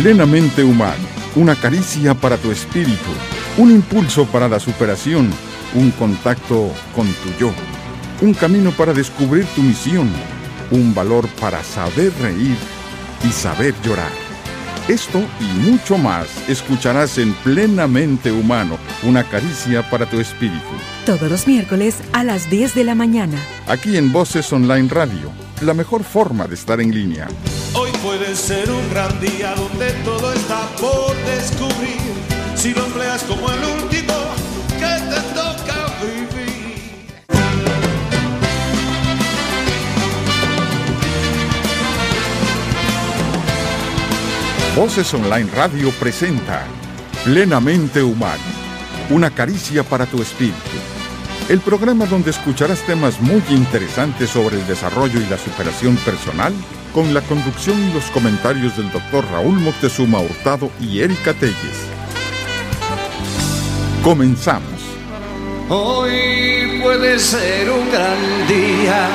Plenamente humano, una caricia para tu espíritu, un impulso para la superación, un contacto con tu yo, un camino para descubrir tu misión, un valor para saber reír y saber llorar. Esto y mucho más escucharás en Plenamente Humano, una caricia para tu espíritu. Todos los miércoles a las 10 de la mañana. Aquí en Voces Online Radio, la mejor forma de estar en línea. Hoy puede ser un gran día donde todo está por descubrir. Si lo empleas como el último que te toca vivir. Voces Online Radio presenta Plenamente Humano, una caricia para tu espíritu. El programa donde escucharás temas muy interesantes sobre el desarrollo y la superación personal con la conducción y los comentarios del doctor Raúl Moctezuma Hurtado y Erika Telles. Comenzamos. Hoy puede ser un gran día,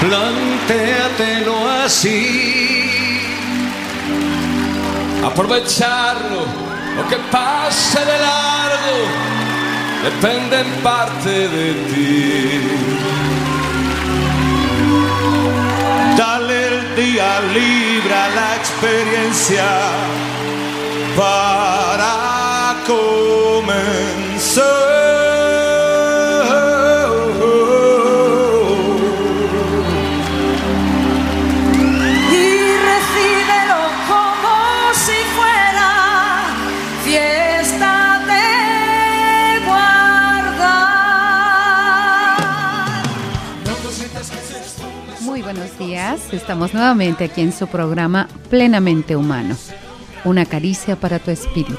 plantéatelo así. Aprovecharlo, lo que pase de largo, depende en parte de ti. Dale el día libre a la experiencia para comenzar. Días, estamos nuevamente aquí en su programa Plenamente Humano, una caricia para tu espíritu.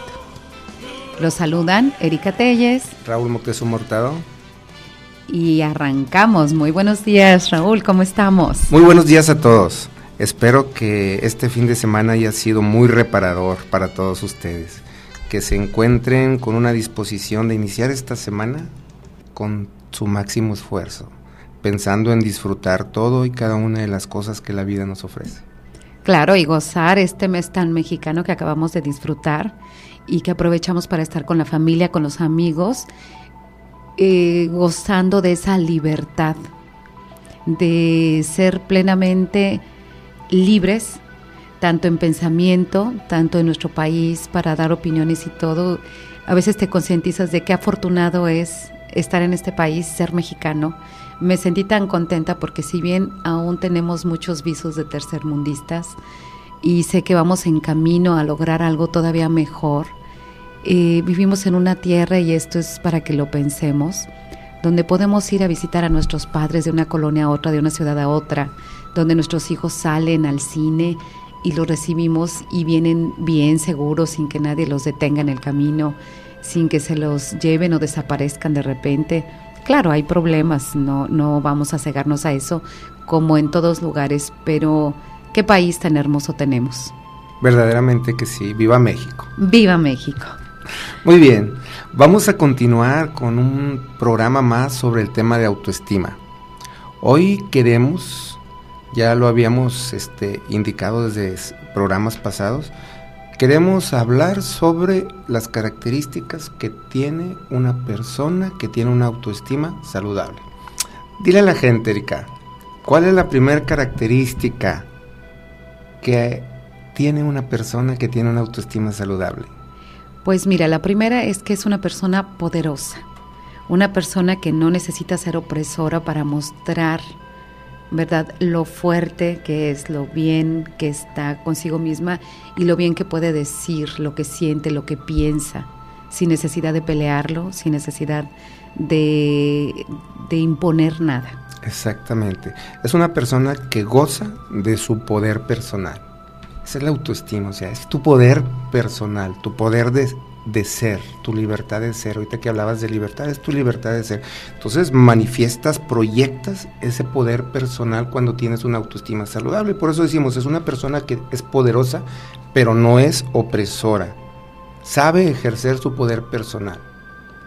Los saludan Erika Telles Raúl Moctezuma Hurtado. y arrancamos. Muy buenos días Raúl, ¿cómo estamos? Muy buenos días a todos. Espero que este fin de semana haya sido muy reparador para todos ustedes. Que se encuentren con una disposición de iniciar esta semana con su máximo esfuerzo, pensando en disfrutar todo y cada una de las cosas que la vida nos ofrece. Claro, y gozar este mes tan mexicano que acabamos de disfrutar y que aprovechamos para estar con la familia, con los amigos, eh, gozando de esa libertad, de ser plenamente libres, tanto en pensamiento, tanto en nuestro país, para dar opiniones y todo. A veces te concientizas de qué afortunado es estar en este país, ser mexicano. Me sentí tan contenta porque si bien aún tenemos muchos visos de tercermundistas y sé que vamos en camino a lograr algo todavía mejor, eh, vivimos en una tierra, y esto es para que lo pensemos, donde podemos ir a visitar a nuestros padres de una colonia a otra, de una ciudad a otra, donde nuestros hijos salen al cine y los recibimos y vienen bien seguros sin que nadie los detenga en el camino, sin que se los lleven o desaparezcan de repente. Claro, hay problemas, no, no vamos a cegarnos a eso, como en todos lugares, pero qué país tan hermoso tenemos. Verdaderamente que sí, viva México. ¡Viva México! Muy bien, vamos a continuar con un programa más sobre el tema de autoestima. Hoy queremos, ya lo habíamos este, indicado desde programas pasados, queremos hablar sobre las características que tiene una persona que tiene una autoestima saludable. Dile a la gente, Erika, ¿cuál es la primera característica que tiene una persona que tiene una autoestima saludable? Pues mira, la primera es que es una persona poderosa, una persona que no necesita ser opresora para mostrar, ¿verdad?, lo fuerte que es, lo bien que está consigo misma y lo bien que puede decir, lo que siente, lo que piensa, sin necesidad de pelearlo, sin necesidad de, de imponer nada. Exactamente. Es una persona que goza de su poder personal. Es la autoestima, o sea, es tu poder personal, tu poder de, de ser, tu libertad de ser. Ahorita que hablabas de libertad, es tu libertad de ser. Entonces manifiestas, proyectas ese poder personal cuando tienes una autoestima saludable. Por eso decimos, es una persona que es poderosa, pero no es opresora. Sabe ejercer su poder personal.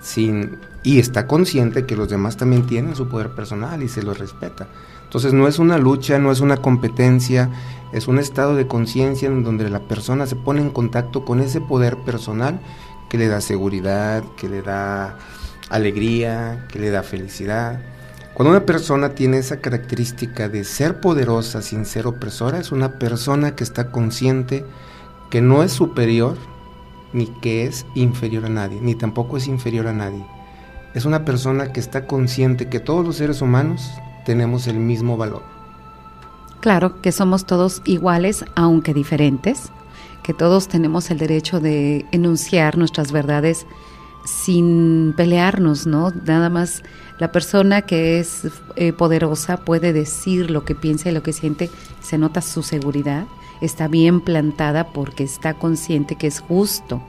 Sin, y está consciente que los demás también tienen su poder personal y se los respeta. Entonces no es una lucha, no es una competencia, es un estado de conciencia en donde la persona se pone en contacto con ese poder personal que le da seguridad, que le da alegría, que le da felicidad. Cuando una persona tiene esa característica de ser poderosa sin ser opresora, es una persona que está consciente que no es superior ni que es inferior a nadie, ni tampoco es inferior a nadie. Es una persona que está consciente que todos los seres humanos tenemos el mismo valor. Claro, que somos todos iguales, aunque diferentes, que todos tenemos el derecho de enunciar nuestras verdades sin pelearnos, ¿no? Nada más la persona que es eh, poderosa puede decir lo que piensa y lo que siente, se nota su seguridad, está bien plantada porque está consciente que es justo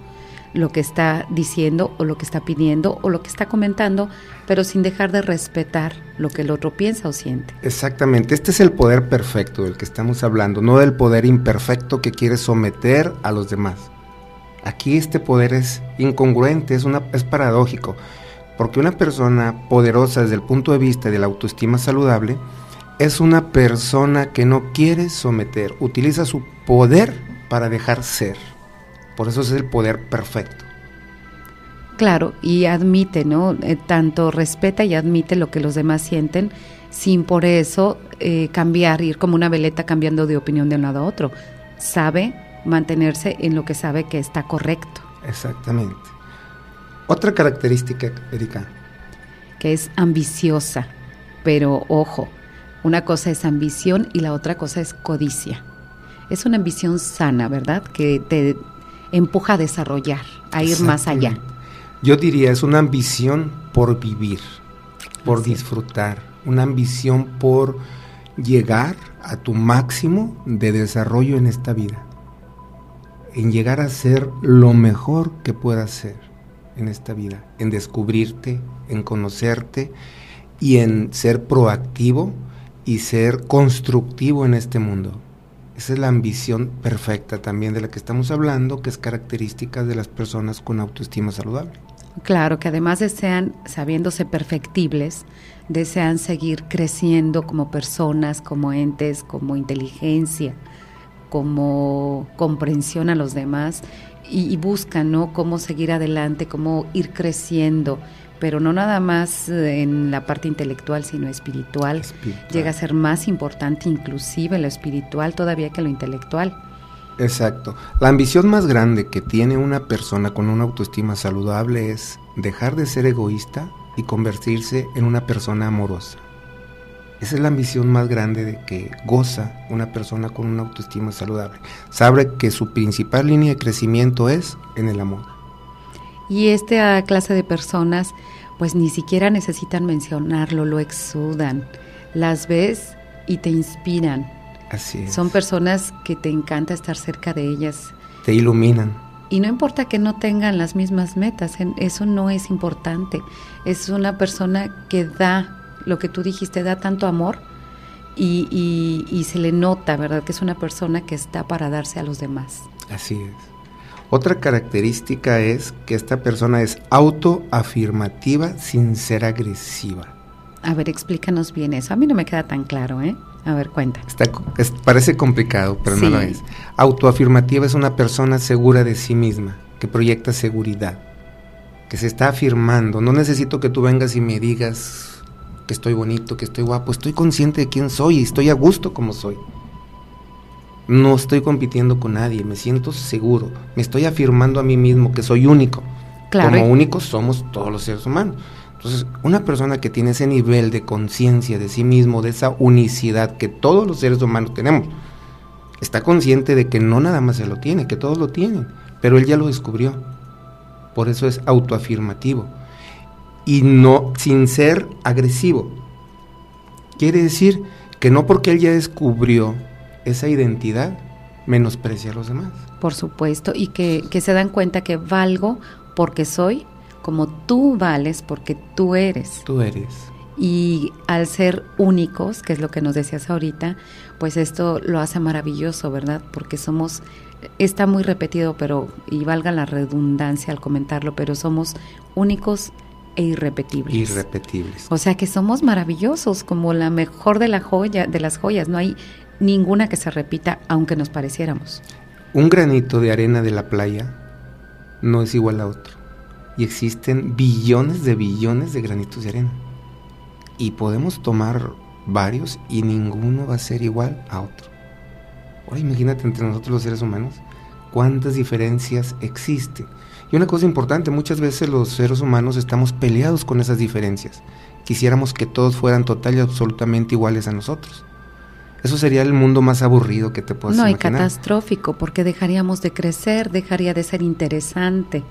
lo que está diciendo o lo que está pidiendo o lo que está comentando, pero sin dejar de respetar lo que el otro piensa o siente. Exactamente, este es el poder perfecto del que estamos hablando, no del poder imperfecto que quiere someter a los demás. Aquí este poder es incongruente, es, una, es paradójico, porque una persona poderosa desde el punto de vista de la autoestima saludable es una persona que no quiere someter, utiliza su poder para dejar ser. Por eso es el poder perfecto. Claro, y admite, ¿no? Eh, tanto respeta y admite lo que los demás sienten, sin por eso eh, cambiar, ir como una veleta cambiando de opinión de un lado a otro. Sabe mantenerse en lo que sabe que está correcto. Exactamente. Otra característica, Erika. Que es ambiciosa, pero ojo, una cosa es ambición y la otra cosa es codicia. Es una ambición sana, ¿verdad? Que te empuja a desarrollar, a ir más allá. Yo diría, es una ambición por vivir, por disfrutar, una ambición por llegar a tu máximo de desarrollo en esta vida, en llegar a ser lo mejor que puedas ser en esta vida, en descubrirte, en conocerte y en ser proactivo y ser constructivo en este mundo. Esa es la ambición perfecta también de la que estamos hablando, que es característica de las personas con autoestima saludable. Claro, que además desean, sabiéndose perfectibles, desean seguir creciendo como personas, como entes, como inteligencia, como comprensión a los demás y, buscan, ¿no? Cómo seguir adelante, cómo ir creciendo, pero no nada más en la parte intelectual, sino espiritual. Llega a ser más importante inclusive lo espiritual todavía que lo intelectual. Exacto. La ambición más grande que tiene una persona con una autoestima saludable es dejar de ser egoísta y convertirse en una persona amorosa. Esa es la ambición más grande de que goza una persona con una autoestima saludable. Sabe que su principal línea de crecimiento es en el amor. Y esta clase de personas pues ni siquiera necesitan mencionarlo, lo exudan. Las ves y te inspiran. Así es. Son personas que te encanta estar cerca de ellas. Te iluminan. Y no importa que no tengan las mismas metas, eso no es importante. Es una persona que da lo que tú dijiste, da tanto amor y, se le nota, ¿verdad? Que es una persona que está para darse a los demás. Así es. Otra característica es que esta persona es autoafirmativa sin ser agresiva. A ver, explícanos bien eso. A mí no me queda tan claro, ¿eh? A ver, cuenta. parece complicado, pero no lo es. Autoafirmativa es una persona segura de sí misma, que proyecta seguridad, que se está afirmando. No necesito que tú vengas y me digas que estoy bonito, que estoy guapo, estoy consciente de quién soy y estoy a gusto como soy. No estoy compitiendo con nadie, me siento seguro, me estoy afirmando a mí mismo que soy único. Como únicos somos todos los seres humanos. Entonces, una persona que tiene ese nivel de conciencia de sí mismo, de esa unicidad que todos los seres humanos tenemos, está consciente de que no nada más se lo tiene, que todos lo tienen, pero él ya lo descubrió. Por eso es autoafirmativo y no sin ser agresivo. Quiere decir que no porque él ya descubrió esa identidad, menosprecia a los demás. Por supuesto, y que, que se dan cuenta que valgo porque soy como tú vales porque tú eres. Tú eres. Y al ser únicos, que es lo que nos decías ahorita, pues esto lo hace maravilloso, ¿verdad? Porque somos, está muy repetido, pero, y valga la redundancia al comentarlo, pero somos únicos e irrepetibles. Irrepetibles. O sea que somos maravillosos, como la mejor de la joya, de las joyas. No hay ninguna que se repita, aunque nos pareciéramos. Un granito de arena de la playa no es igual a otro. Y existen billones de billones de granitos de arena. Y podemos tomar varios y ninguno va a ser igual a otro. Ahora imagínate entre nosotros los seres humanos cuántas diferencias existen. Y una cosa importante, muchas veces los seres humanos estamos peleados con esas diferencias. Quisiéramos que todos fueran total y absolutamente iguales a nosotros. Eso sería el mundo más aburrido que te puedas no, imaginar. No, y catastrófico, porque dejaríamos de crecer, dejaría de ser interesante.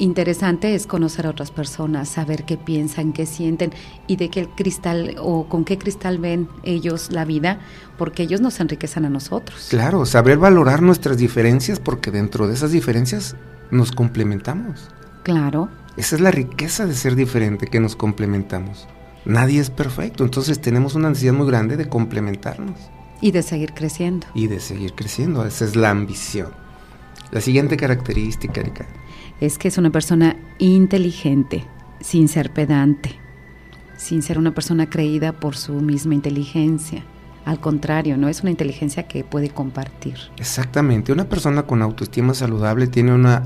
Interesante es conocer a otras personas, saber qué piensan, qué sienten y de qué cristal o con qué cristal ven ellos la vida, porque ellos nos enriquecen a nosotros. Claro, saber valorar nuestras diferencias, porque dentro de esas diferencias nos complementamos. Claro. Esa es la riqueza de ser diferente, que nos complementamos. Nadie es perfecto, entonces tenemos una necesidad muy grande de complementarnos. Y de seguir creciendo. Y de seguir creciendo, esa es la ambición. La siguiente característica, Erika. Es que es una persona inteligente, sin ser pedante, sin ser una persona creída por su misma inteligencia. Al contrario, no es una inteligencia que puede compartir. Exactamente, una persona con autoestima saludable tiene una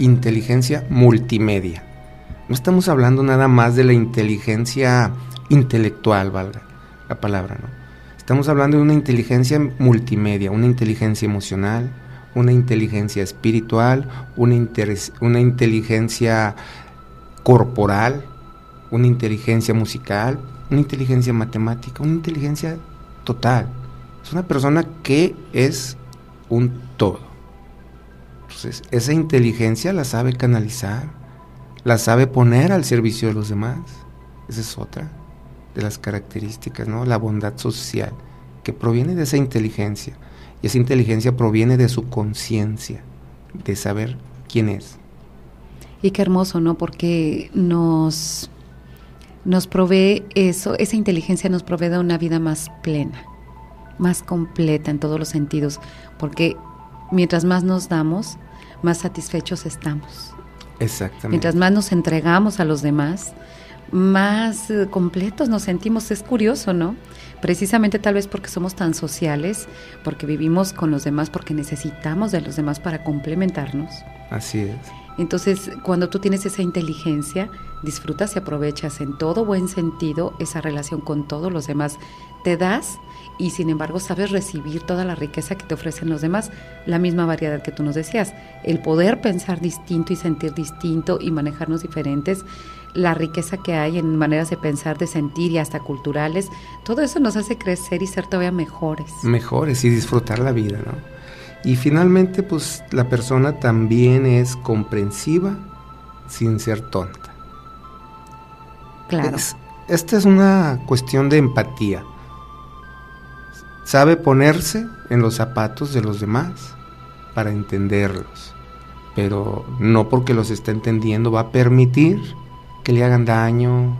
inteligencia multimedia. No estamos hablando nada más de la inteligencia intelectual, valga la palabra, ¿no? Estamos hablando de una inteligencia multimedia, una inteligencia emocional, una inteligencia espiritual, una, inteligencia corporal, una inteligencia musical, una inteligencia matemática, una inteligencia total. Es una persona que es un todo. Entonces, esa inteligencia la sabe canalizar, la sabe poner al servicio de los demás. Esa es otra de las características, ¿no? La bondad social, que proviene de esa inteligencia. Y esa inteligencia proviene de su conciencia, de saber quién es. Y qué hermoso, ¿no? Porque nos, nos provee eso, esa inteligencia nos provee de una vida más plena, más completa en todos los sentidos, porque mientras más nos damos, más satisfechos estamos. Exactamente. Mientras más nos entregamos a los demás, más eh, completos nos sentimos. Es curioso, ¿no? Precisamente tal vez porque somos tan sociales, porque vivimos con los demás, porque necesitamos de los demás para complementarnos. Así es. Entonces, cuando tú tienes esa inteligencia, disfrutas y aprovechas en todo buen sentido esa relación con todos los demás. Te das y sin embargo sabes recibir toda la riqueza que te ofrecen los demás, la misma variedad que tú nos decías, el poder pensar distinto y sentir distinto y manejarnos diferentes, la riqueza que hay en maneras de pensar, de sentir y hasta culturales, todo eso nos hace crecer y ser todavía mejores. Mejores y disfrutar la vida, ¿no? Y finalmente, pues la persona también es comprensiva sin ser tonta. Claro. esta es una cuestión de empatía. Sabe ponerse en los zapatos de los demás para entenderlos, pero no porque los está entendiendo va a permitir que le hagan daño.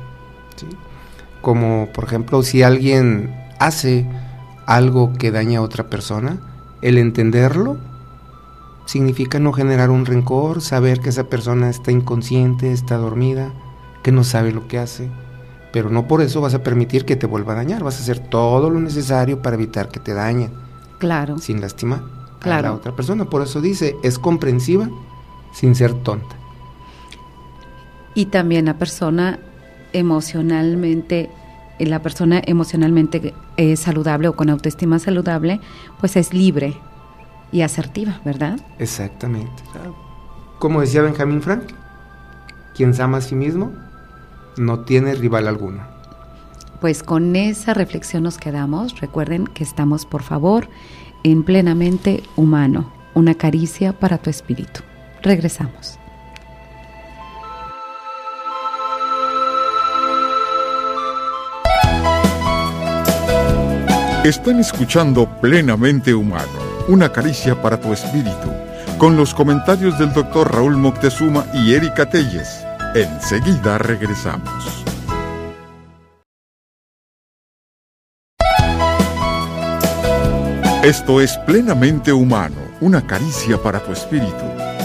Como por ejemplo si alguien hace algo que daña a otra persona, el entenderlo significa no generar un rencor, saber que esa persona está inconsciente, está dormida, que no sabe lo que hace pero no por eso vas a permitir que te vuelva a dañar, vas a hacer todo lo necesario para evitar que te dañe. Claro. Sin lastimar a la otra persona. Por eso dice, es comprensiva sin ser tonta. Y también la persona emocionalmente, eh, la persona emocionalmente eh, saludable o con autoestima saludable, pues es libre y asertiva, ¿verdad? Exactamente. Como decía Benjamin Frank, quien se ama a sí mismo no tiene rival alguno. Pues con esa reflexión nos quedamos. Recuerden que estamos, por favor, en plenamente humano, una caricia para tu espíritu. Regresamos. Están escuchando Plenamente Humano, una caricia para tu espíritu, con los comentarios del doctor Raúl Moctezuma y Erika Telles. Enseguida regresamos. Esto es plenamente humano, una caricia para tu espíritu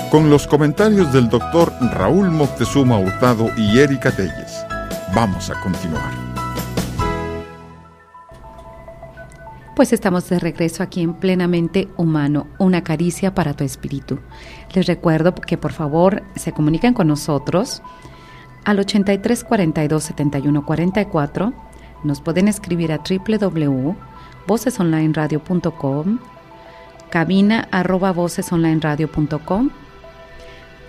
con los comentarios del doctor Raúl Moctezuma Hurtado y Erika Telles. Vamos a continuar. Pues estamos de regreso aquí en Plenamente Humano, una caricia para tu espíritu. Les recuerdo que por favor se comuniquen con nosotros al 83 42 71 44. Nos pueden escribir a www.vocesonlineradio.com, cabina arroba vocesonlineradio.com.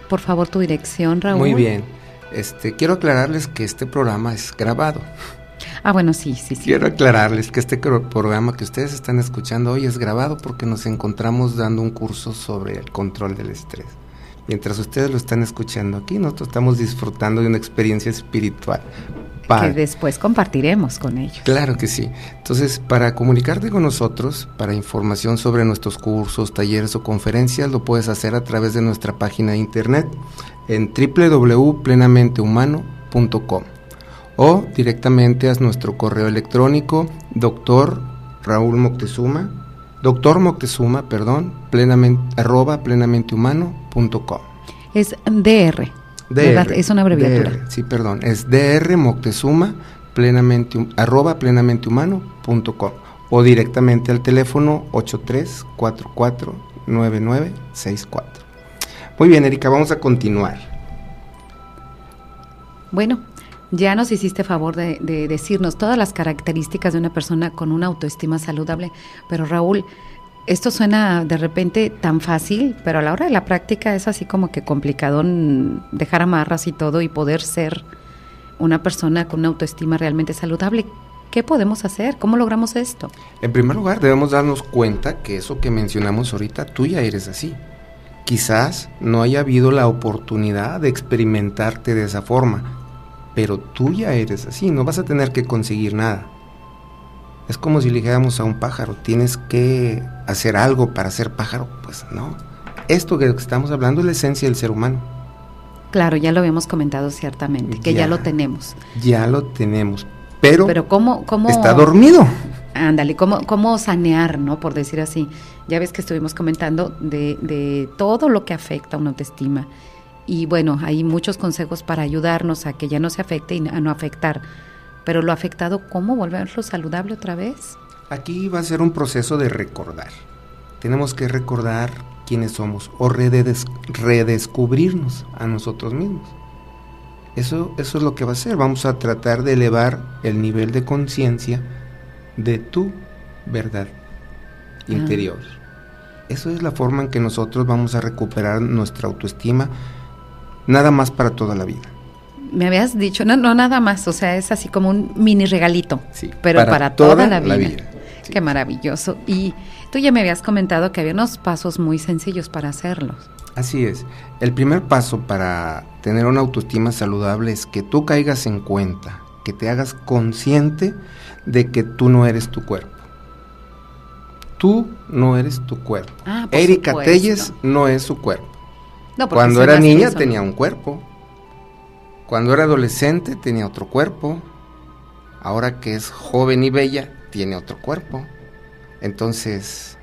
Por favor, tu dirección, Raúl. Muy bien. Este, quiero aclararles que este programa es grabado. Ah, bueno, sí, sí, sí. Quiero aclararles que este programa que ustedes están escuchando hoy es grabado porque nos encontramos dando un curso sobre el control del estrés. Mientras ustedes lo están escuchando aquí, nosotros estamos disfrutando de una experiencia espiritual. Que después compartiremos con ellos. Claro que sí. Entonces, para comunicarte con nosotros, para información sobre nuestros cursos, talleres o conferencias, lo puedes hacer a través de nuestra página de internet en www.plenamentehumano.com o directamente a nuestro correo electrónico doctor Raúl Moctezuma, doctor Moctezuma, perdón, plenamente, arroba plenamentehumano.com. Es DR. ¿verdad? Es una abreviatura. DR, sí, perdón. Es DR Moctezuma plenamente, arroba plenamentehumano.com o directamente al teléfono 83449964. Muy bien, Erika, vamos a continuar. Bueno, ya nos hiciste favor de, de decirnos todas las características de una persona con una autoestima saludable, pero Raúl, esto suena de repente tan fácil, pero a la hora de la práctica es así como que complicado dejar amarras y todo y poder ser una persona con una autoestima realmente saludable. ¿Qué podemos hacer? ¿Cómo logramos esto? En primer lugar, debemos darnos cuenta que eso que mencionamos ahorita, tú ya eres así. Quizás no haya habido la oportunidad de experimentarte de esa forma, pero tú ya eres así, no vas a tener que conseguir nada. Es como si le dijéramos a un pájaro, tienes que hacer algo para ser pájaro, pues no. Esto que estamos hablando es la esencia del ser humano. Claro, ya lo habíamos comentado ciertamente, que ya, Ya. lo tenemos. Ya lo tenemos, pero, Pero ¿cómo, cómo está dormido. Ándale, ¿cómo, ¿cómo sanear, no? Por decir así. Ya ves que estuvimos comentando de, de todo lo que afecta a una autoestima. Y bueno, hay muchos consejos para ayudarnos a que ya no se afecte y a no afectar. Pero lo afectado, ¿cómo volverlo saludable otra vez? Aquí va a ser un proceso de recordar. Tenemos que recordar quiénes somos o redes- redescubrirnos a nosotros mismos. Eso, eso es lo que va a ser. Vamos a tratar de elevar el nivel de conciencia de tu verdad interior. Eso es la forma en que nosotros vamos a recuperar nuestra autoestima, nada más para toda la vida. Me habías dicho, no, no nada más, o sea, es así como un mini regalito, Sí, pero para, para toda, toda la vida. la vida. Sí. Qué maravilloso. Y tú ya me habías comentado que había unos pasos muy sencillos para hacerlos. Así es. El primer paso para tener una autoestima saludable es que tú caigas en cuenta, que te hagas consciente de que tú no eres tu cuerpo. Tú no eres tu cuerpo. Ah, por Erika supuesto. Telles no es su cuerpo. No, Cuando era niña eso, tenía ¿no? un cuerpo. Cuando era adolescente tenía otro cuerpo. Ahora que es joven y bella, tiene otro cuerpo. Entonces,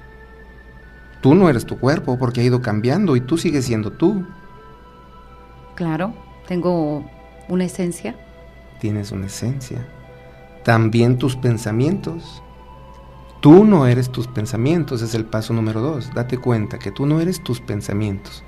tú no eres tu cuerpo porque ha ido cambiando y tú sigues siendo tú. Claro, tengo una esencia. Tienes una esencia. También tus pensamientos. Tú no eres tus pensamientos, es el paso número dos. Date cuenta que tú no eres tus pensamientos.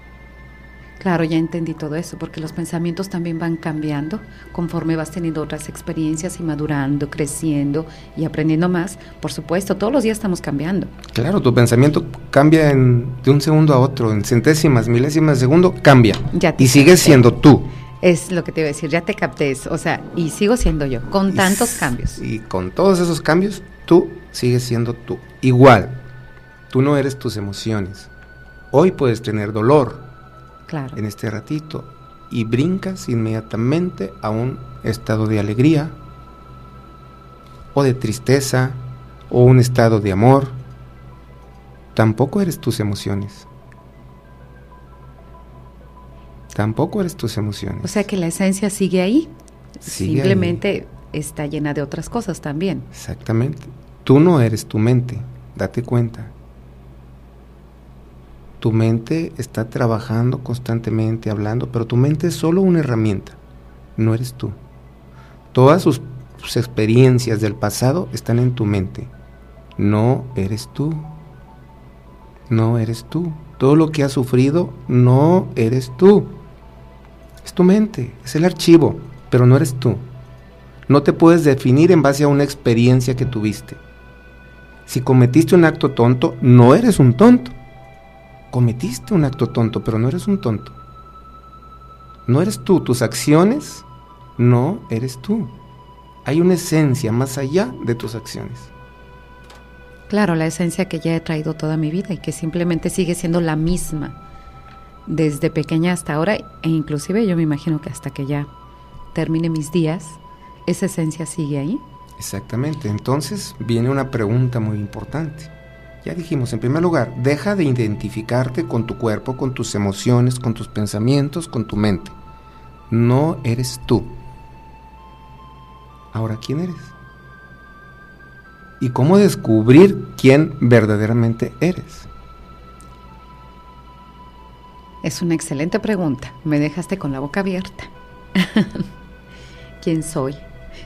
Claro, ya entendí todo eso, porque los pensamientos también van cambiando conforme vas teniendo otras experiencias y madurando, creciendo y aprendiendo más. Por supuesto, todos los días estamos cambiando. Claro, tu pensamiento cambia en- de un segundo a otro, en centésimas, milésimas de segundo, cambia. Ya y sigues siendo tú. Es lo que te iba a decir, ya te capté, eso, o sea, y sigo siendo yo, con tantos cambios. Y con todos esos cambios, tú sigues siendo tú. Igual, tú no eres tus emociones. Hoy puedes tener dolor Claro. en este ratito y brincas inmediatamente a un estado de alegría o de tristeza o un estado de amor. Tampoco eres tus emociones. Tampoco eres tus emociones. O sea que la esencia sigue ahí, Sigue simplemente está llena de otras cosas también. Exactamente. Tú no eres tu mente, date cuenta. Tu mente está trabajando constantemente, hablando, pero tu mente es solo una herramienta, no eres tú. Todas sus, experiencias del pasado están en tu mente, no eres tú. No eres tú. Todo lo que has sufrido no eres tú. Es tu mente, es el archivo, pero no eres tú. No te puedes definir en base a una experiencia que tuviste. Si cometiste un acto tonto, no eres un tonto. Cometiste un acto tonto, pero no eres un tonto. No eres tú, tus acciones no eres tú. Hay una esencia más allá de tus acciones. Claro, la esencia que ya he traído toda mi vida y que simplemente sigue siendo la misma desde pequeña hasta ahora e inclusive yo me imagino que hasta que ya termine mis días, esa esencia sigue ahí. Exactamente, entonces viene una pregunta muy importante. Ya dijimos, en primer lugar, deja de identificarte con tu cuerpo, con tus emociones, con tus pensamientos, con tu mente. No eres tú. Ahora, ¿quién eres? ¿Y cómo descubrir quién verdaderamente eres? Es una excelente pregunta. Me dejaste con la boca abierta. ¿Quién soy?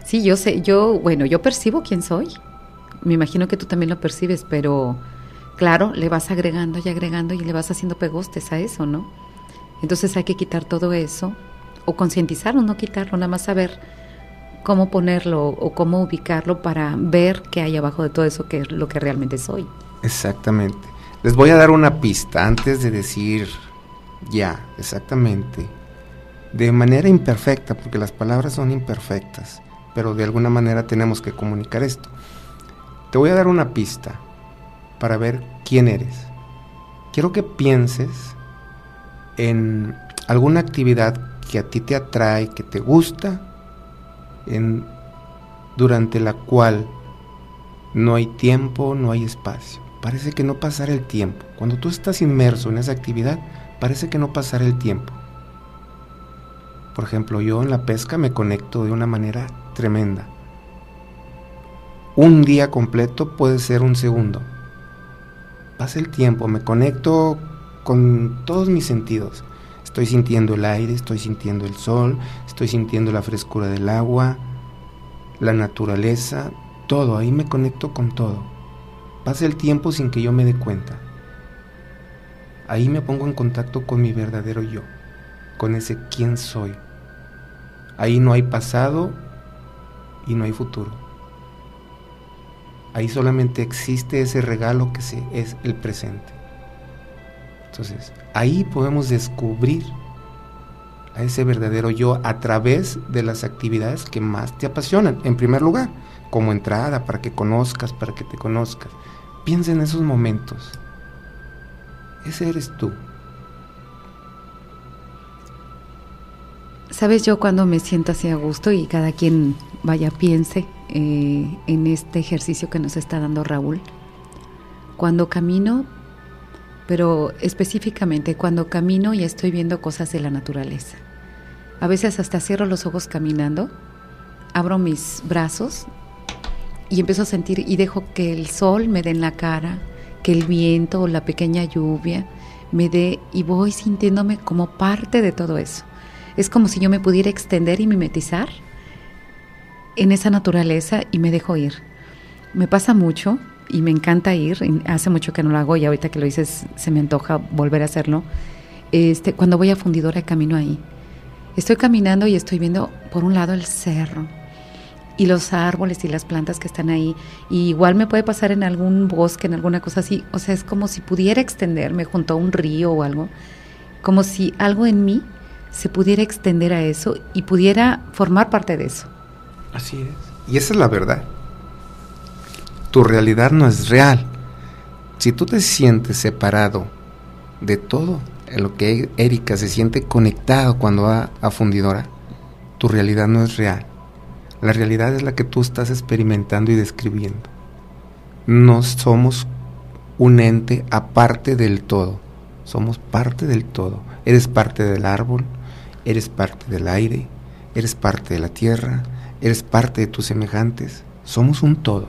Sí, yo sé, yo, bueno, yo percibo quién soy. Me imagino que tú también lo percibes, pero claro, le vas agregando y agregando y le vas haciendo pegostes a eso, ¿no? Entonces hay que quitar todo eso o concientizarlo, no quitarlo, nada más saber cómo ponerlo o cómo ubicarlo para ver qué hay abajo de todo eso que es lo que realmente soy. Exactamente. Les voy a dar una pista antes de decir ya, exactamente. De manera imperfecta, porque las palabras son imperfectas, pero de alguna manera tenemos que comunicar esto. Te voy a dar una pista para ver quién eres. Quiero que pienses en alguna actividad que a ti te atrae, que te gusta en, durante la cual no hay tiempo, no hay espacio. Parece que no pasará el tiempo. Cuando tú estás inmerso en esa actividad, parece que no pasará el tiempo. Por ejemplo, yo en la pesca me conecto de una manera tremenda. Un día completo puede ser un segundo. Pasa el tiempo, me conecto con todos mis sentidos. Estoy sintiendo el aire, estoy sintiendo el sol, estoy sintiendo la frescura del agua, la naturaleza, todo, ahí me conecto con todo. Pasa el tiempo sin que yo me dé cuenta. Ahí me pongo en contacto con mi verdadero yo, con ese quién soy. Ahí no hay pasado y no hay futuro. Ahí solamente existe ese regalo que es el presente. Entonces, ahí podemos descubrir a ese verdadero yo a través de las actividades que más te apasionan. En primer lugar, como entrada, para que conozcas, para que te conozcas. Piensa en esos momentos. Ese eres tú. Sabes, yo cuando me siento así a gusto y cada quien vaya piense eh, en este ejercicio que nos está dando Raúl, cuando camino pero específicamente cuando camino y estoy viendo cosas de la naturaleza. A veces hasta cierro los ojos caminando, abro mis brazos y empiezo a sentir y dejo que el sol me dé en la cara, que el viento o la pequeña lluvia me dé y voy sintiéndome como parte de todo eso. Es como si yo me pudiera extender y mimetizar en esa naturaleza y me dejo ir. Me pasa mucho y me encanta ir, hace mucho que no lo hago y ahorita que lo dices se me antoja volver a hacerlo. Este, cuando voy a fundidora camino ahí. Estoy caminando y estoy viendo por un lado el cerro y los árboles y las plantas que están ahí. Y igual me puede pasar en algún bosque, en alguna cosa así. O sea, es como si pudiera extenderme junto a un río o algo. Como si algo en mí se pudiera extender a eso y pudiera formar parte de eso. Así es. Y esa es la verdad tu realidad no es real. Si tú te sientes separado de todo en lo que Erika se siente conectado cuando va a fundidora, tu realidad no es real. La realidad es la que tú estás experimentando y describiendo. No somos un ente aparte del todo, somos parte del todo. Eres parte del árbol, eres parte del aire, eres parte de la tierra, eres parte de tus semejantes, somos un todo.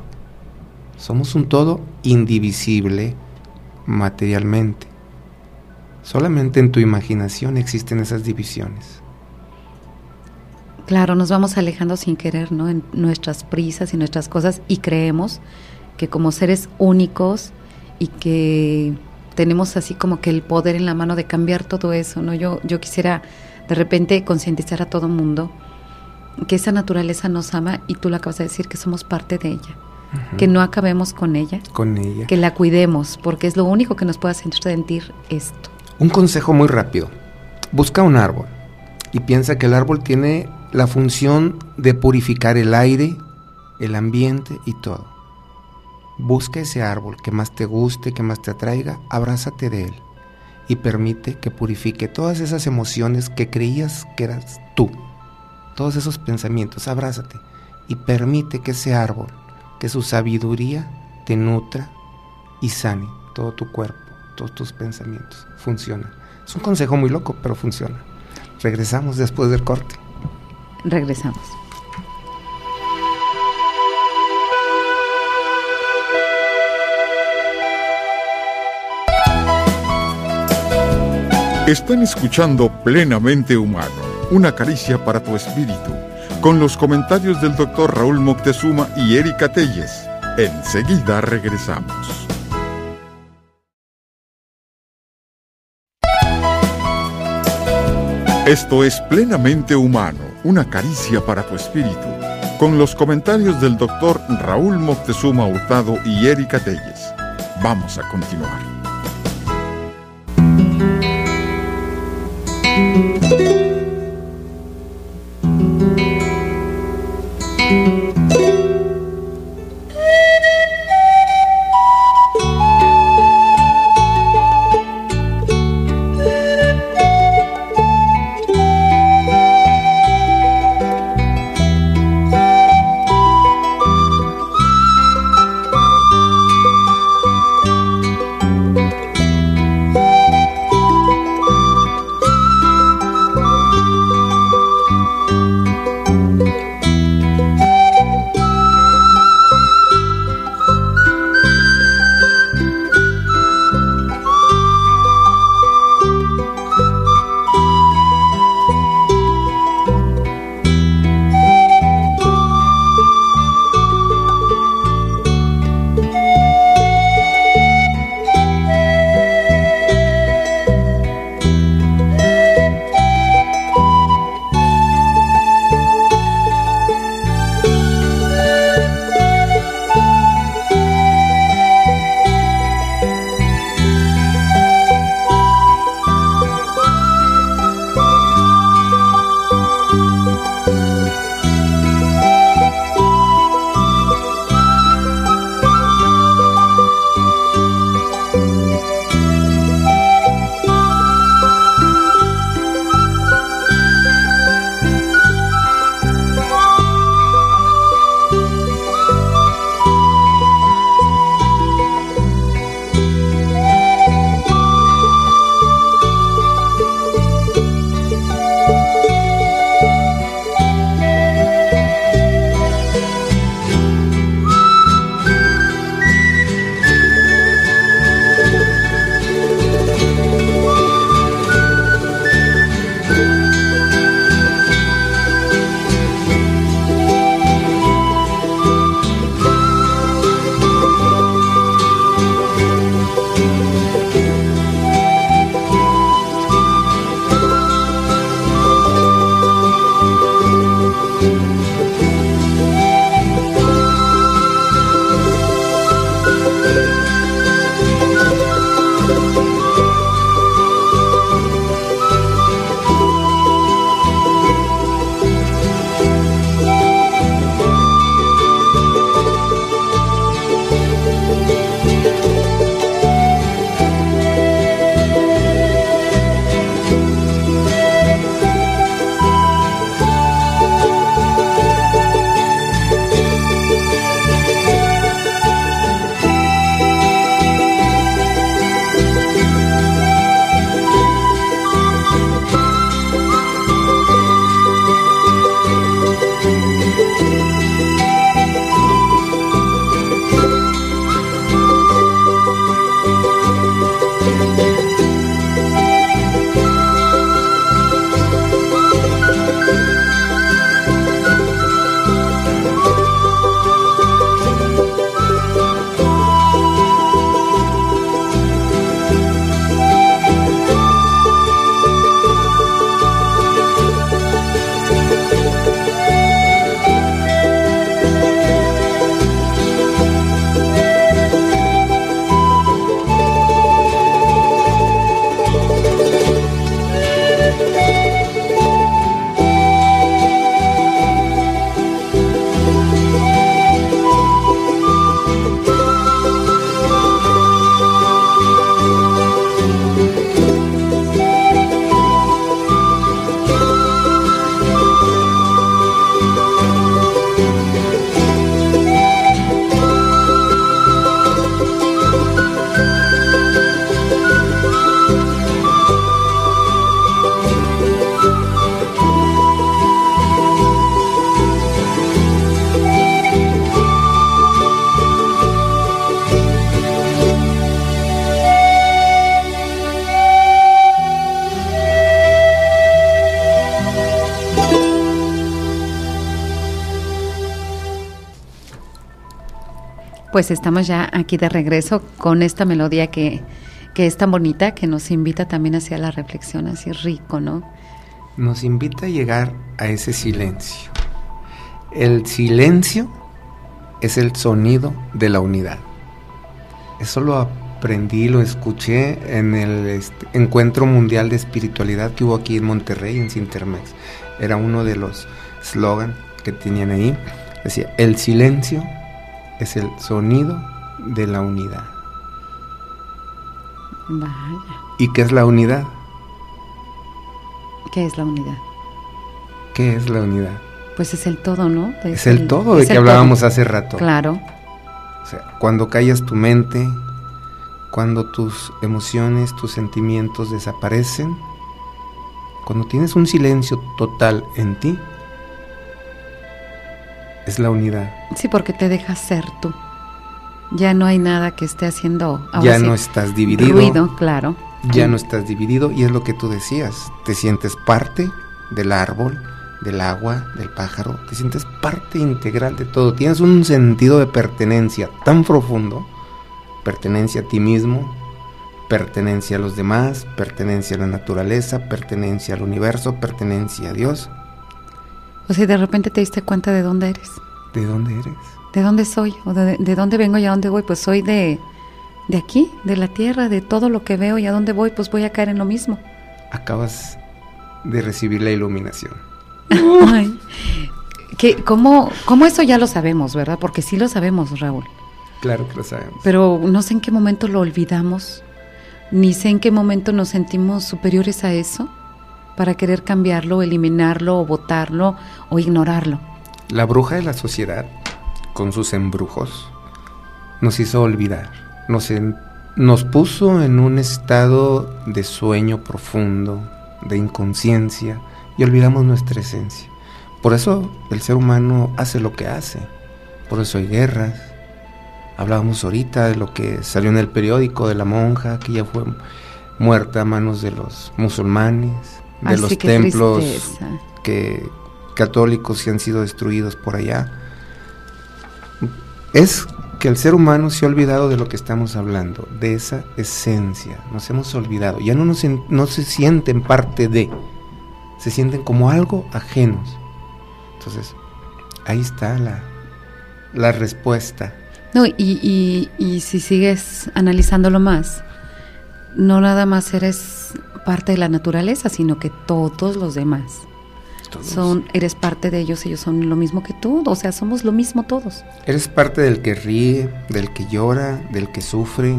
Somos un todo indivisible materialmente, Solamente en tu imaginación existen esas divisiones. Claro, nos vamos alejando sin querer, ¿no? En nuestras prisas y nuestras cosas y creemos que como seres únicos y que tenemos así como que el poder en la mano de cambiar todo eso, ¿no? Yo, yo quisiera de repente concientizar a todo mundo que esa naturaleza nos ama y tú lo acabas de decir, que somos parte de ella, que no acabemos con ella, con ella, que la cuidemos, porque es lo único que nos puede hacer sentir esto. Un consejo muy rápido, busca un árbol y piensa que el árbol tiene la función de purificar el aire, el ambiente y todo. Busca ese árbol que más te guste, que más te atraiga, abrázate de él y permite que purifique todas esas emociones que creías que eras tú, todos esos pensamientos, abrázate y permite que ese árbol, que su sabiduría te nutra y sane todo tu cuerpo, todos tus pensamientos. Funciona. Es un consejo muy loco, pero funciona. Regresamos después del corte. Regresamos. Están escuchando Plenamente Humano, una caricia para tu espíritu, con los comentarios del doctor Raúl Moctezuma y Erika Telles. Enseguida regresamos. Esto es Plenamente Humano, una caricia para tu espíritu, con los comentarios del doctor Raúl Moctezuma Hurtado y Erika Telles. Vamos a continuar. Pues estamos ya aquí de regreso con esta melodía que, que es tan bonita, que nos invita también hacia la reflexión, así rico, ¿no? Nos invita a llegar a ese silencio. El silencio es el sonido de la unidad. Eso lo aprendí, lo escuché en el este, encuentro mundial de espiritualidad que hubo aquí en Monterrey, en Sintermex. Era uno de los slogans que tenían ahí. Decía, el silencio es el sonido de la unidad. Vaya. ¿Y qué es la unidad? ¿Qué es la unidad? ¿Qué es la unidad? Pues es el todo, ¿no? Es, el, todo de que hablábamos hace rato. Claro. O sea, cuando callas tu mente, cuando tus emociones, tus sentimientos desaparecen, cuando tienes un silencio total en ti, es la unidad. Sí, porque te dejas ser tú. Ya no hay nada que esté haciendo. ya no estás dividido. Ruido, claro. Ya no estás dividido y es lo que tú decías. Te sientes parte del árbol, del agua, del pájaro. Te sientes parte integral de todo. Tienes un sentido de pertenencia tan profundo. Pertenencia a ti mismo, pertenencia a los demás, pertenencia a la naturaleza, pertenencia al universo, pertenencia a Dios. O sea, de repente te diste cuenta de dónde eres. ¿De dónde eres? ¿De dónde soy? ¿O de, de dónde vengo y a dónde voy? Pues soy de, de aquí, de la tierra, de todo lo que veo y a dónde voy, pues voy a caer en lo mismo. Acabas de recibir la iluminación. Ay, que, ¿cómo, ¿Cómo eso ya lo sabemos, verdad? Porque sí lo sabemos, Raúl. Claro que lo sabemos. Pero no sé en qué momento lo olvidamos, ni sé en qué momento nos sentimos superiores a eso para querer cambiarlo, eliminarlo, o votarlo o ignorarlo. La bruja de la sociedad, con sus embrujos, nos hizo olvidar, nos, nos puso en un estado de sueño profundo, de inconsciencia, y olvidamos nuestra esencia. Por eso el ser humano hace lo que hace, por eso hay guerras. Hablábamos ahorita de lo que salió en el periódico de la monja que ya fue muerta a manos de los musulmanes, de Ay, los sí, templos que católicos que han sido destruidos por allá. Es que el ser humano se ha olvidado de lo que estamos hablando, de esa esencia. Nos hemos olvidado. Ya no, nos, no se sienten parte de, se sienten como algo ajenos. Entonces, ahí está la, la respuesta. No, y, y, y si sigues analizándolo más, no nada más eres parte de la naturaleza, sino que todos los demás Todos. son, eres parte de ellos, ellos son lo mismo que tú, o sea, somos lo mismo todos. Eres parte del que ríe, del que llora, del que sufre.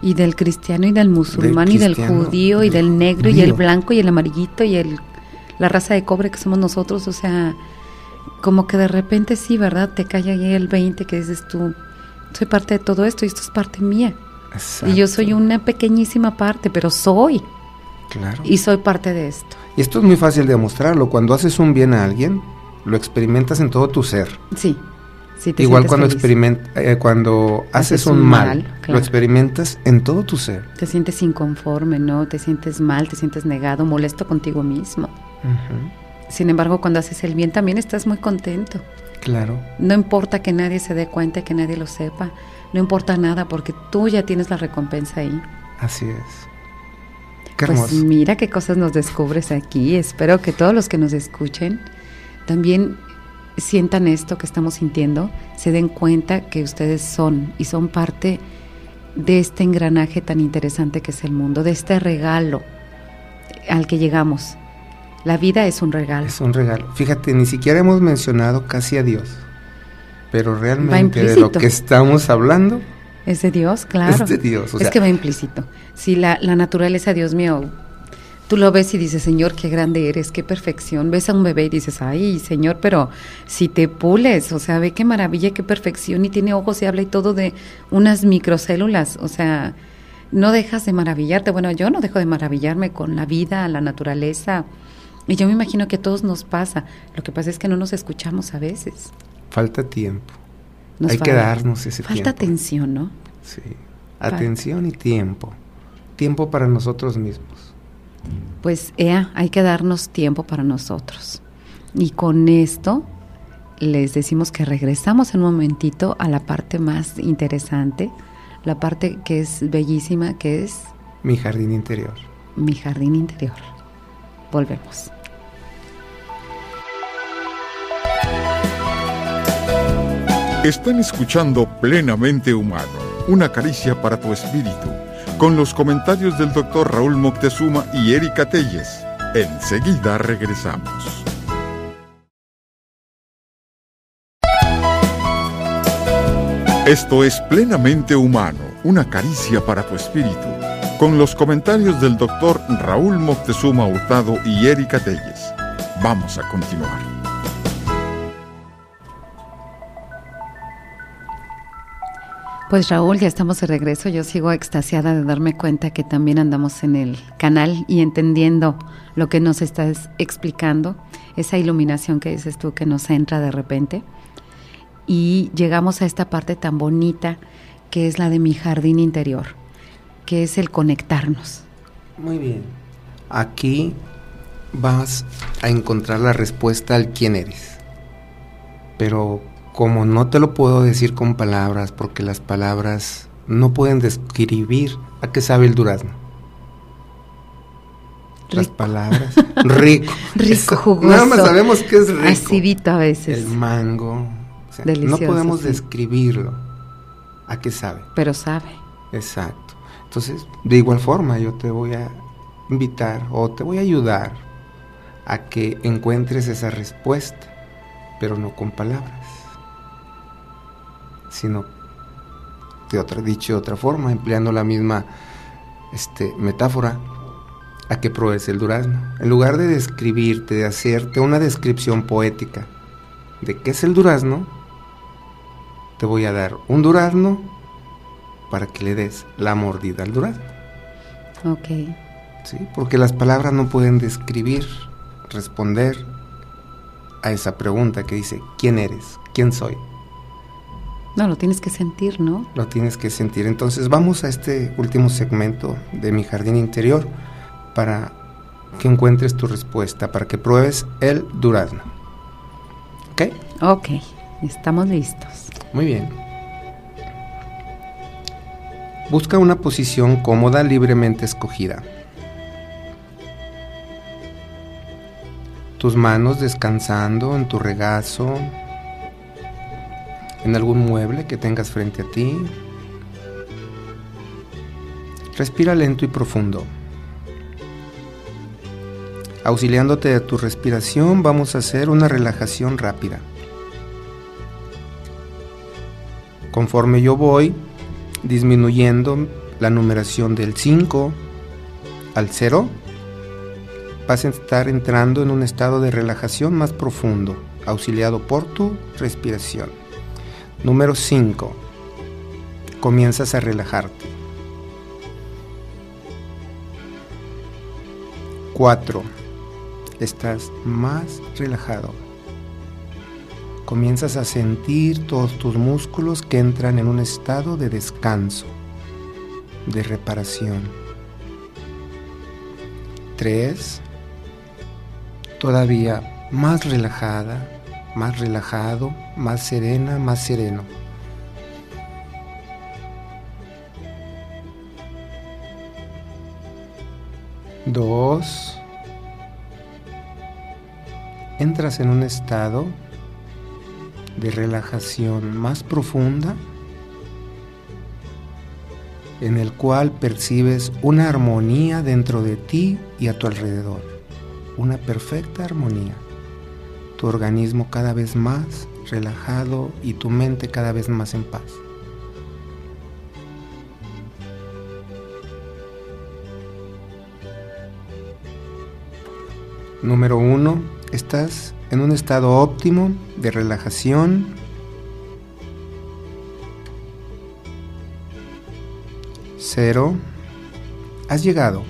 Y del cristiano y del musulmán y del judío y del negro y el blanco y el amarillito y el la raza de cobre que somos nosotros, o sea, como que de repente sí, ¿verdad? Te cae ahí el 20 que dices tú, soy parte de todo esto y esto es parte mía. Y yo soy una pequeñísima parte, pero soy Claro. y soy parte de esto. Y esto es muy fácil de demostrarlo. Cuando haces un bien a alguien, lo experimentas en todo tu ser. Sí. sí te Igual cuando, eh, cuando haces, Haces un un mal, mal, lo experimentas en todo tu ser. Te sientes inconforme, ¿no? Te sientes mal, te sientes negado, molesto contigo mismo. Sin embargo, cuando haces el bien también estás muy contento. Claro. No importa que nadie se dé cuenta, que nadie lo sepa. No importa nada porque tú ya tienes la recompensa ahí. Así es. Qué Pues mira qué cosas nos descubres aquí. Espero que todos los que nos escuchen también sientan esto que estamos sintiendo, se den cuenta que ustedes son y son parte de este engranaje tan interesante que es el mundo, de este regalo al que llegamos. La vida es un regalo. Es un regalo. Fíjate, ni siquiera hemos mencionado casi a Dios. Pero realmente de lo que estamos hablando Es de Dios, claro. es de Dios. O es sea, que va implícito. Si la, la naturaleza, Dios mío, tú lo ves y dices, Señor, qué grande eres, qué perfección. Ves a un bebé y dices, ay, Señor, pero si te pules, o sea, ve qué maravilla, qué perfección, y tiene ojos y habla y todo de unas microcélulas, o sea, no dejas de maravillarte. Bueno, yo no dejo de maravillarme con la vida, la naturaleza. Y yo me imagino que a todos nos pasa. Lo que pasa es que no nos escuchamos a veces. falta tiempo. Nos Hay que falta- darnos ese Falta tiempo. atención, ¿no? Sí. Atención y tiempo. Tiempo para nosotros mismos. Pues ea, hay que darnos tiempo para nosotros. Y con esto les decimos que regresamos en un momentito a la parte más interesante, la parte que es bellísima, que es Mi jardín interior. mi jardín interior. Volvemos. Están escuchando Plenamente Humano, una caricia para tu espíritu, con los comentarios del doctor Raúl Moctezuma y Erika Telles. Enseguida regresamos. Esto es Plenamente Humano, una caricia para tu espíritu, con los comentarios del doctor Raúl Moctezuma Hurtado y Erika Telles. Vamos a continuar. Pues Raúl, ya estamos de regreso. Yo sigo extasiada de darme cuenta que también andamos en el canal y entendiendo lo que nos estás explicando, esa iluminación que dices tú que nos entra de repente. Y llegamos a esta parte tan bonita que es la de mi jardín interior, que es el conectarnos. Muy bien. Aquí vas a encontrar la respuesta al quién eres. Pero como no te lo puedo decir con palabras, porque las palabras no pueden describir a qué sabe el durazno. Las palabras. Rico. Rico, jugoso. Nada más sabemos que es rico. Acidito a veces, El mango. o sea, Delicioso, no podemos sí. describirlo. ¿A qué sabe? pero sabe. Exacto. Entonces, de igual forma, yo te voy a invitar o te voy a ayudar a que encuentres esa respuesta, pero no con palabras, sino de otra, dicho de otra forma, empleando la misma este, metáfora, a que pruebes el durazno. En lugar de describirte, de hacerte una descripción poética de qué es el durazno, te voy a dar un durazno para que le des la mordida al durazno. Ok. ¿sí? Porque las palabras no pueden describir, responder a esa pregunta que dice, ¿quién eres? ¿Quién soy? No, lo tienes que sentir, ¿no? Lo tienes que sentir. Entonces vamos a este último segmento de mi jardín interior para que encuentres tu respuesta, para que pruebes el durazno. ¿Ok? Ok, estamos listos. Muy bien. Busca una posición cómoda, libremente escogida. Tus manos descansando en tu regazo, en algún mueble que tengas frente a ti. Respira lento y profundo. Auxiliándote de tu respiración, vamos a hacer una relajación rápida. Conforme yo voy disminuyendo la numeración del 5 al 0, vas a estar entrando en un estado de relajación más profundo, auxiliado por tu respiración. Número 5. Comienzas a relajarte. 4. Estás más relajado. Comienzas a sentir todos tus músculos que entran en un estado de descanso, de reparación. 3. Todavía más relajada, más relajado, más serena, más sereno. Dos. Entras en un estado de relajación más profunda en el cual percibes una armonía dentro de ti y a tu alrededor. Una perfecta armonía. Tu organismo cada vez más relajado y tu mente cada vez más en paz. Número uno, estás en un estado óptimo de relajación. Cero, has llegado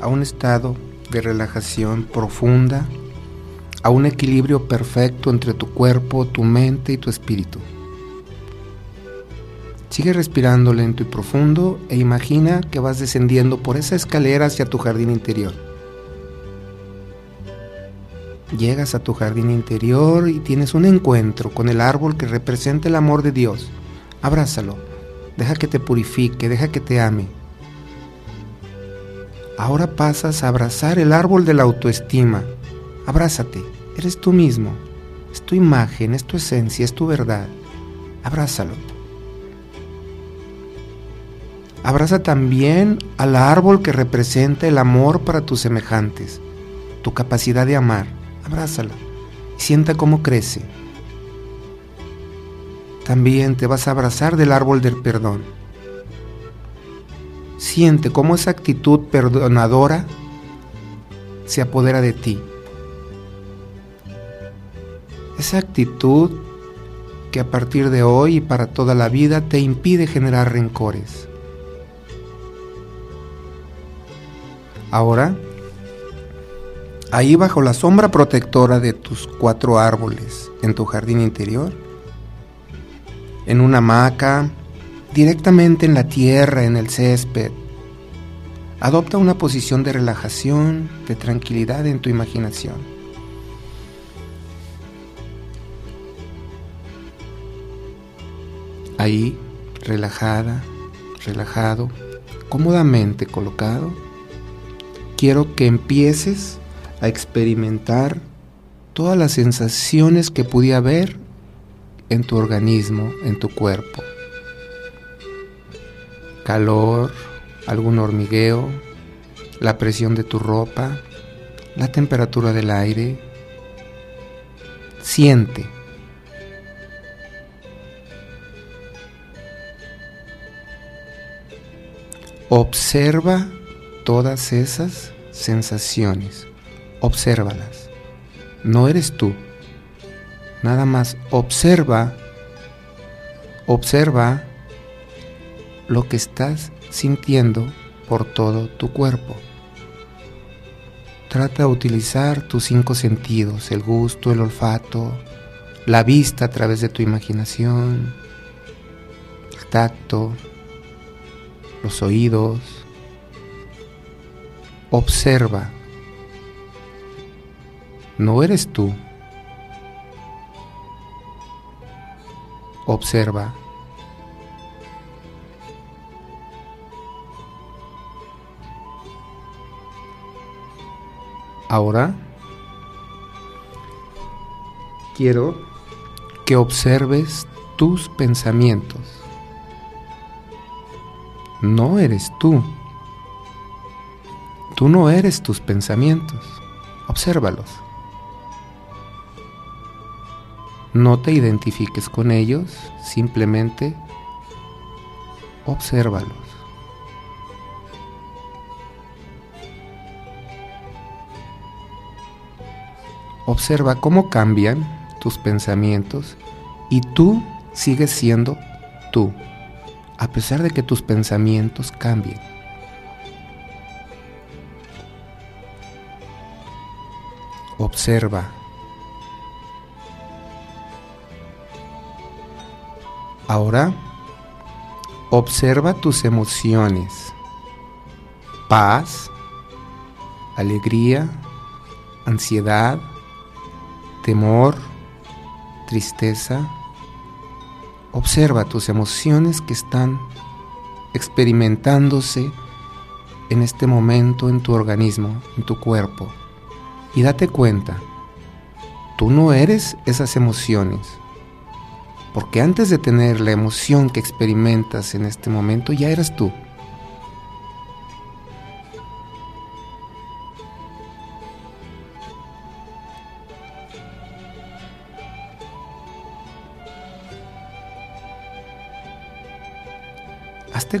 a un estado de relajación profunda, a un equilibrio perfecto entre tu cuerpo, tu mente y tu espíritu. Sigue respirando lento y profundo e imagina que vas descendiendo por esa escalera hacia tu jardín interior. Llegas a tu jardín interior y tienes un encuentro con el árbol que representa el amor de Dios. Abrázalo, deja que te purifique, deja que te ame. Ahora pasas a abrazar el árbol de la autoestima. Abrázate, eres tú mismo, es tu imagen, es tu esencia, es tu verdad. Abrázalo. Abraza también al árbol que representa el amor para tus semejantes, tu capacidad de amar. Abrázala y sienta cómo crece. También te vas a abrazar del árbol del perdón. Siente cómo esa actitud perdonadora se apodera de ti. Esa actitud que a partir de hoy y para toda la vida te impide generar rencores. Ahora, ahí bajo la sombra protectora de tus cuatro árboles en tu jardín interior, en una hamaca, directamente en la tierra, en el césped, adopta una posición de relajación, de tranquilidad en tu imaginación. Ahí, relajada, relajado, cómodamente colocado, quiero que empieces a experimentar todas las sensaciones que pudiera haber en tu organismo, en tu cuerpo. Calor, algún hormigueo, la presión de tu ropa, la temperatura del aire. Siente. Observa todas esas sensaciones. Obsérvalas. No eres tú. Nada más observa, observa lo que estás sintiendo por todo tu cuerpo. Trata de utilizar tus cinco sentidos, el gusto, el olfato, la vista a través de tu imaginación, el tacto, los oídos, Observa. No eres tú. Observa. Ahora quiero que observes tus pensamientos. No eres tú. Tú no eres tus pensamientos. Obsérvalos. No te identifiques con ellos, simplemente obsérvalos. Observa cómo cambian tus pensamientos y tú sigues siendo tú, a pesar de que tus pensamientos cambien. Observa. Ahora, observa tus emociones. Paz, alegría, ansiedad, temor, tristeza. Observa tus emociones que están experimentándose en este momento en tu organismo, en tu cuerpo y date cuenta, tú no eres esas emociones. Porque antes de tener la emoción que experimentas en este momento, ya eras tú.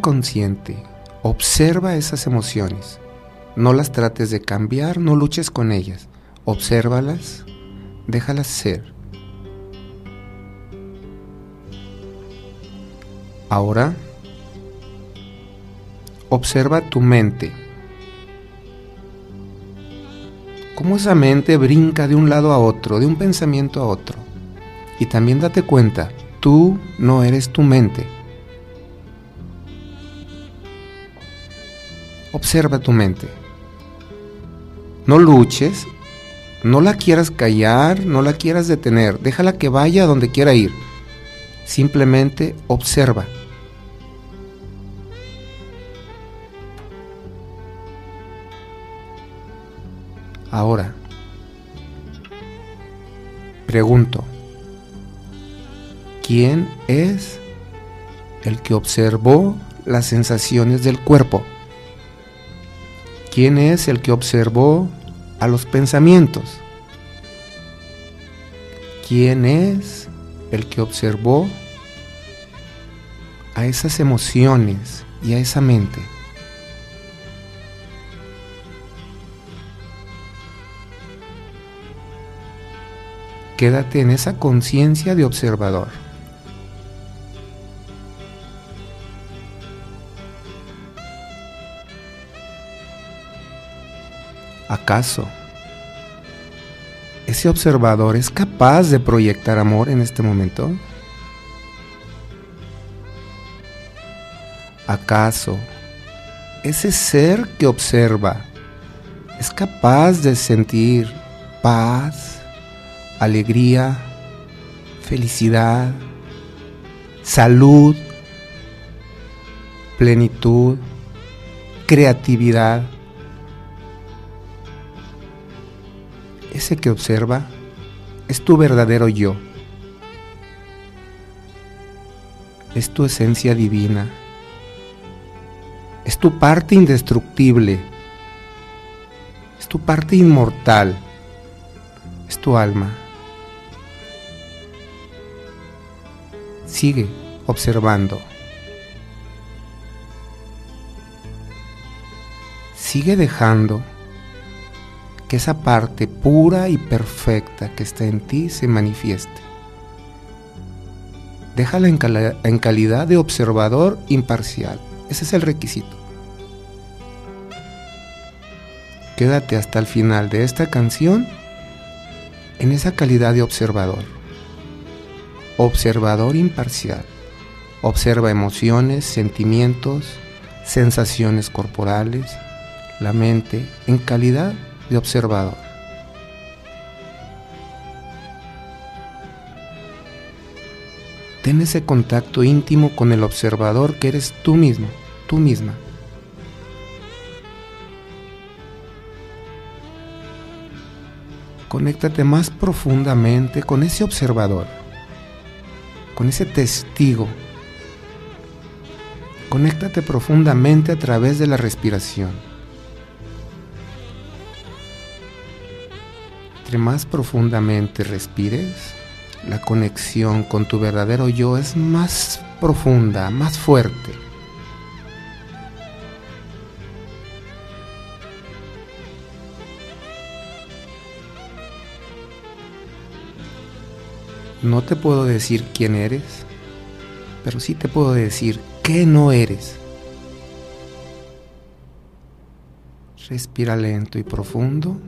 Consciente, observa esas emociones. No las trates de cambiar, no luches con ellas. Obsérvalas, déjalas ser. Ahora, observa tu mente. Cómo esa mente brinca de un lado a otro, de un pensamiento a otro. Y también date cuenta, tú no eres tu mente. Observa tu mente. No luches, No la quieras callar, no la quieras detener, déjala que vaya a donde quiera ir. Simplemente observa. Ahora, pregunto, ¿quién es el que observó las sensaciones del cuerpo? ¿Quién es el que observó a los pensamientos? ¿Quién es el que observó a esas emociones y a esa mente? Quédate en esa conciencia de observador. ¿Acaso ese observador es capaz de proyectar amor en este momento? ¿Acaso ese ser que observa es capaz de sentir paz, alegría, felicidad, salud, plenitud, creatividad? Ese que observa es tu verdadero yo. Es tu esencia divina. Es tu parte indestructible. Es tu parte inmortal. Es tu alma. Sigue observando. Sigue dejando que esa parte pura y perfecta que está en ti se manifieste. Déjala en, calidad de observador imparcial. Ese es el requisito. Quédate hasta el final de esta canción en esa calidad de observador. Observador imparcial. Observa emociones, sentimientos, sensaciones corporales, la mente en calidad de observador. Ten ese contacto íntimo con el observador que eres tú mismo, tú misma. Conéctate más profundamente con ese observador, con ese testigo. Conéctate profundamente a través de la respiración. Entre más profundamente respires, la conexión con tu verdadero yo es más profunda, más fuerte. No te puedo decir quién eres, pero sí te puedo decir qué no eres. Respira lento y profundo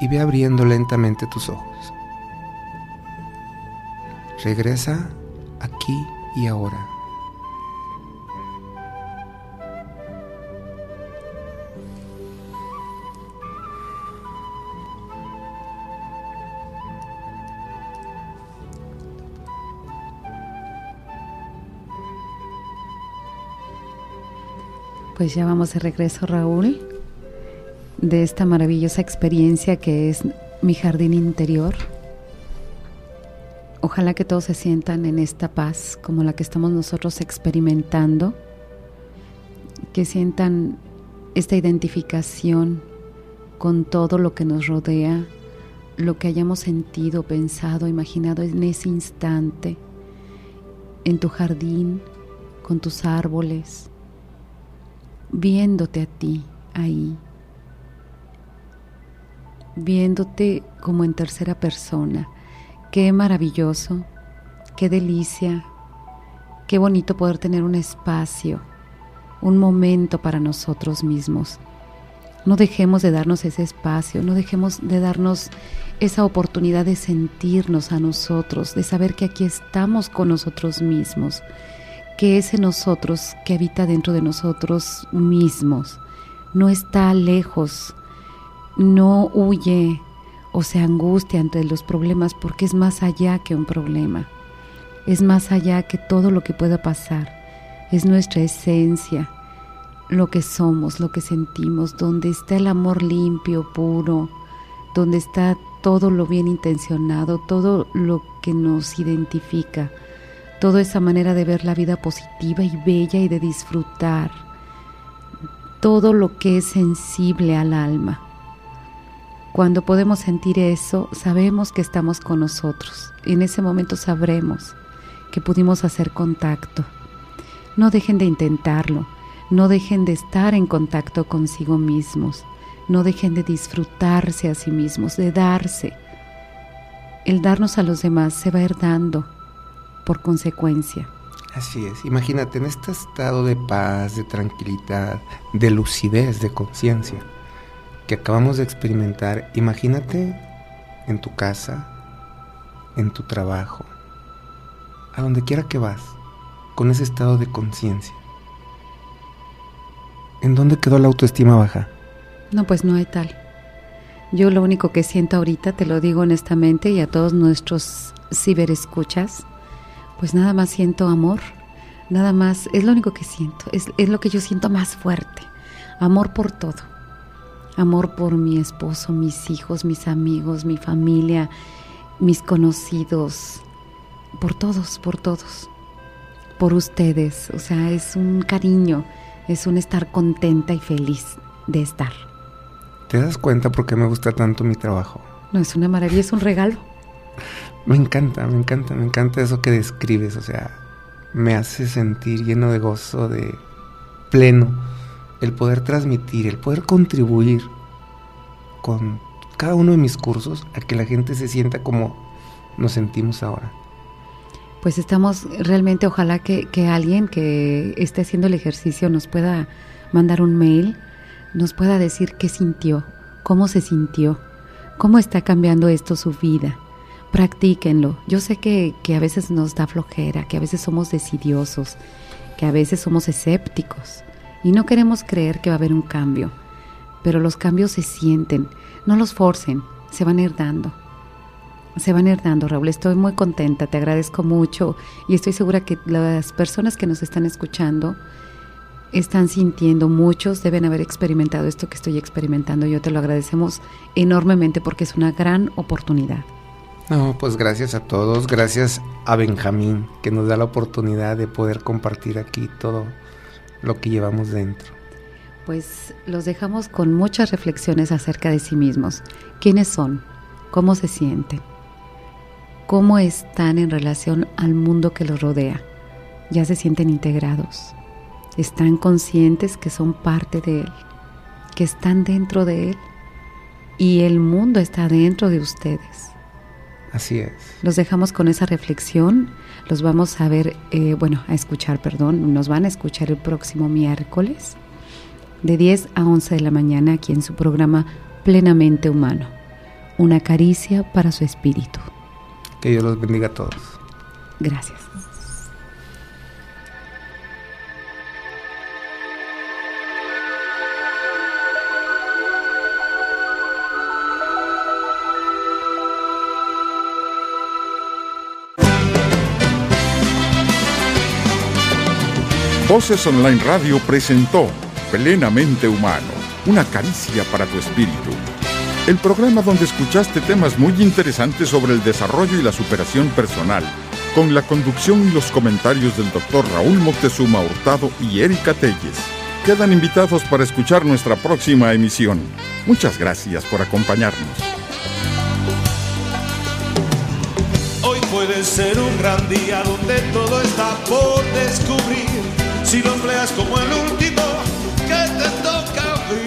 y ve abriendo lentamente tus ojos. Regresa aquí y ahora. Pues ya vamos de regreso, Raúl de esta maravillosa experiencia que es mi jardín interior. Ojalá que todos se sientan en esta paz como la que estamos nosotros experimentando, que sientan esta identificación con todo lo que nos rodea, lo que hayamos sentido, pensado, imaginado en ese instante, en tu jardín, con tus árboles, viéndote a ti ahí viéndote como en tercera persona. Qué maravilloso, qué delicia, qué bonito poder tener un espacio, un momento para nosotros mismos. No dejemos de darnos ese espacio, no dejemos de darnos esa oportunidad de sentirnos a nosotros, de saber que aquí estamos con nosotros mismos, que ese nosotros que habita dentro de nosotros mismos no está lejos, no huye, o se angustia ante los problemas porque es más allá que un problema, es más allá que todo lo que pueda pasar, es nuestra esencia, lo que somos, lo que sentimos, donde está el amor limpio, puro, donde está todo lo bien intencionado, todo lo que nos identifica, toda esa manera de ver la vida positiva y bella y de disfrutar, todo lo que es sensible al alma. Cuando podemos sentir eso, sabemos que estamos con nosotros. En ese momento sabremos que pudimos hacer contacto. No dejen de intentarlo, no dejen de estar en contacto consigo mismos, no dejen de disfrutarse a sí mismos, de darse. El darnos a los demás se va a ir dando por consecuencia. Así es, imagínate en este estado de paz, de tranquilidad, de lucidez, de conciencia que acabamos de experimentar, imagínate en tu casa, en tu trabajo, a donde quiera que vas, con ese estado de conciencia. ¿En dónde quedó la autoestima baja? No, pues no hay tal. Yo lo único que siento ahorita, te lo digo honestamente y a todos nuestros ciberescuchas, pues nada más siento amor, nada más, es lo único que siento, es, es lo que yo siento más fuerte, amor por todo, amor por mi esposo, mis hijos, mis amigos, mi familia, mis conocidos, por todos, por todos, por ustedes, o sea, es un cariño, es un estar contenta y feliz de estar. ¿Te das cuenta por qué me gusta tanto mi trabajo? No, es una maravilla, es un regalo. Me encanta, me encanta, me encanta eso que describes, o sea, me hace sentir lleno de gozo, de pleno, el poder transmitir, el poder contribuir con cada uno de mis cursos a que la gente se sienta como nos sentimos ahora. Pues estamos realmente, ojalá que, que alguien que esté haciendo el ejercicio nos pueda mandar un mail, nos pueda decir qué sintió, cómo se sintió, cómo está cambiando esto su vida practíquenlo. Yo sé que, a veces nos da flojera, que a veces somos decidiosos, que a veces somos escépticos y no queremos creer que va a haber un cambio, pero los cambios se sienten, no los forcen, se van a ir dando. Se van a ir dando, Raúl. Estoy muy contenta, te agradezco mucho y estoy segura que las personas que nos están escuchando están sintiendo, muchos deben haber experimentado esto que estoy experimentando. Yo te lo agradecemos enormemente porque es una gran oportunidad. No, pues gracias a todos, gracias a Benjamín que nos da la oportunidad de poder compartir aquí todo lo que llevamos dentro. Pues los dejamos con muchas reflexiones acerca de sí mismos. ¿Quiénes son? ¿Cómo se sienten? ¿Cómo están en relación al mundo que los rodea? ¿Ya se sienten integrados? ¿Están conscientes que son parte de él? ¿Que están dentro de él? Y el mundo está dentro de ustedes Así es. Los dejamos con esa reflexión. Los vamos a ver, eh, bueno, a escuchar, perdón. Nos van a escuchar el próximo miércoles de 10 a 11 de la mañana aquí en su programa Plenamente Humano. Una caricia para su espíritu. Que Dios los bendiga a todos. Gracias. Voces Online Radio presentó Plenamente Humano, una caricia para tu espíritu. El programa donde escuchaste temas muy interesantes sobre el desarrollo y la superación personal, con la conducción y los comentarios del doctor Raúl Moctezuma Hurtado y Erika Telles. Quedan invitados para escuchar nuestra próxima emisión. Muchas gracias por acompañarnos. Hoy puede ser un gran día donde todo está por descubrir si lo empleas como el último que te toca vivir.